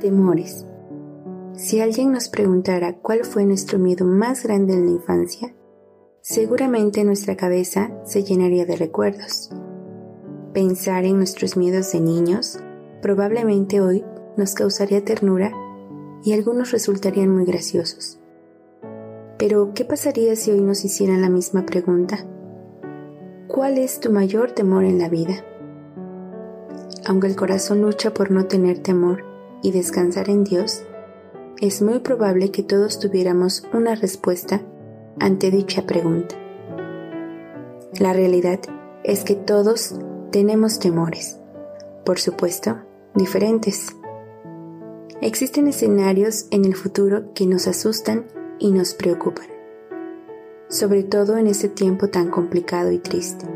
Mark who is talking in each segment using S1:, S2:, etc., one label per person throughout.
S1: Temores. Si alguien nos preguntara cuál fue nuestro miedo más grande en la infancia, seguramente nuestra cabeza se llenaría de recuerdos. Pensar en nuestros miedos de niños probablemente hoy nos causaría ternura y algunos resultarían muy graciosos. Pero, ¿qué pasaría si hoy nos hicieran la misma pregunta? ¿Cuál es tu mayor temor en la vida? Aunque el corazón lucha por no tener temor y descansar en Dios, es muy probable que todos tuviéramos una respuesta ante dicha pregunta. La realidad es que todos tenemos temores, por supuesto, diferentes. Existen escenarios en el futuro que nos asustan y nos preocupan, sobre todo en este tiempo tan complicado y triste.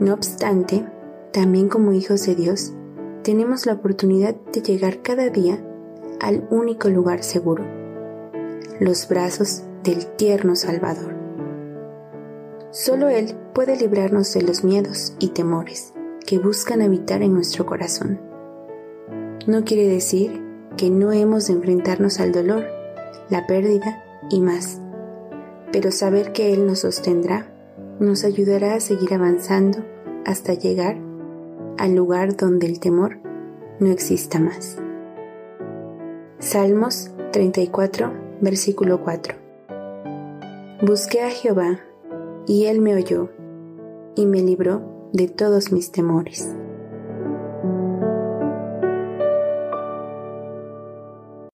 S1: No obstante, también como hijos de Dios, tenemos la oportunidad de llegar cada día al único lugar seguro, los brazos del tierno Salvador. Solo Él puede librarnos de los miedos y temores que buscan habitar en nuestro corazón. No quiere decir que no hemos de enfrentarnos al dolor, la pérdida y más, pero saber que Él nos sostendrá nos ayudará a seguir avanzando hasta llegar al lugar donde el temor no exista más. Salmos 34, versículo 4. Busqué a Jehová, y él me oyó, y me libró de todos mis temores.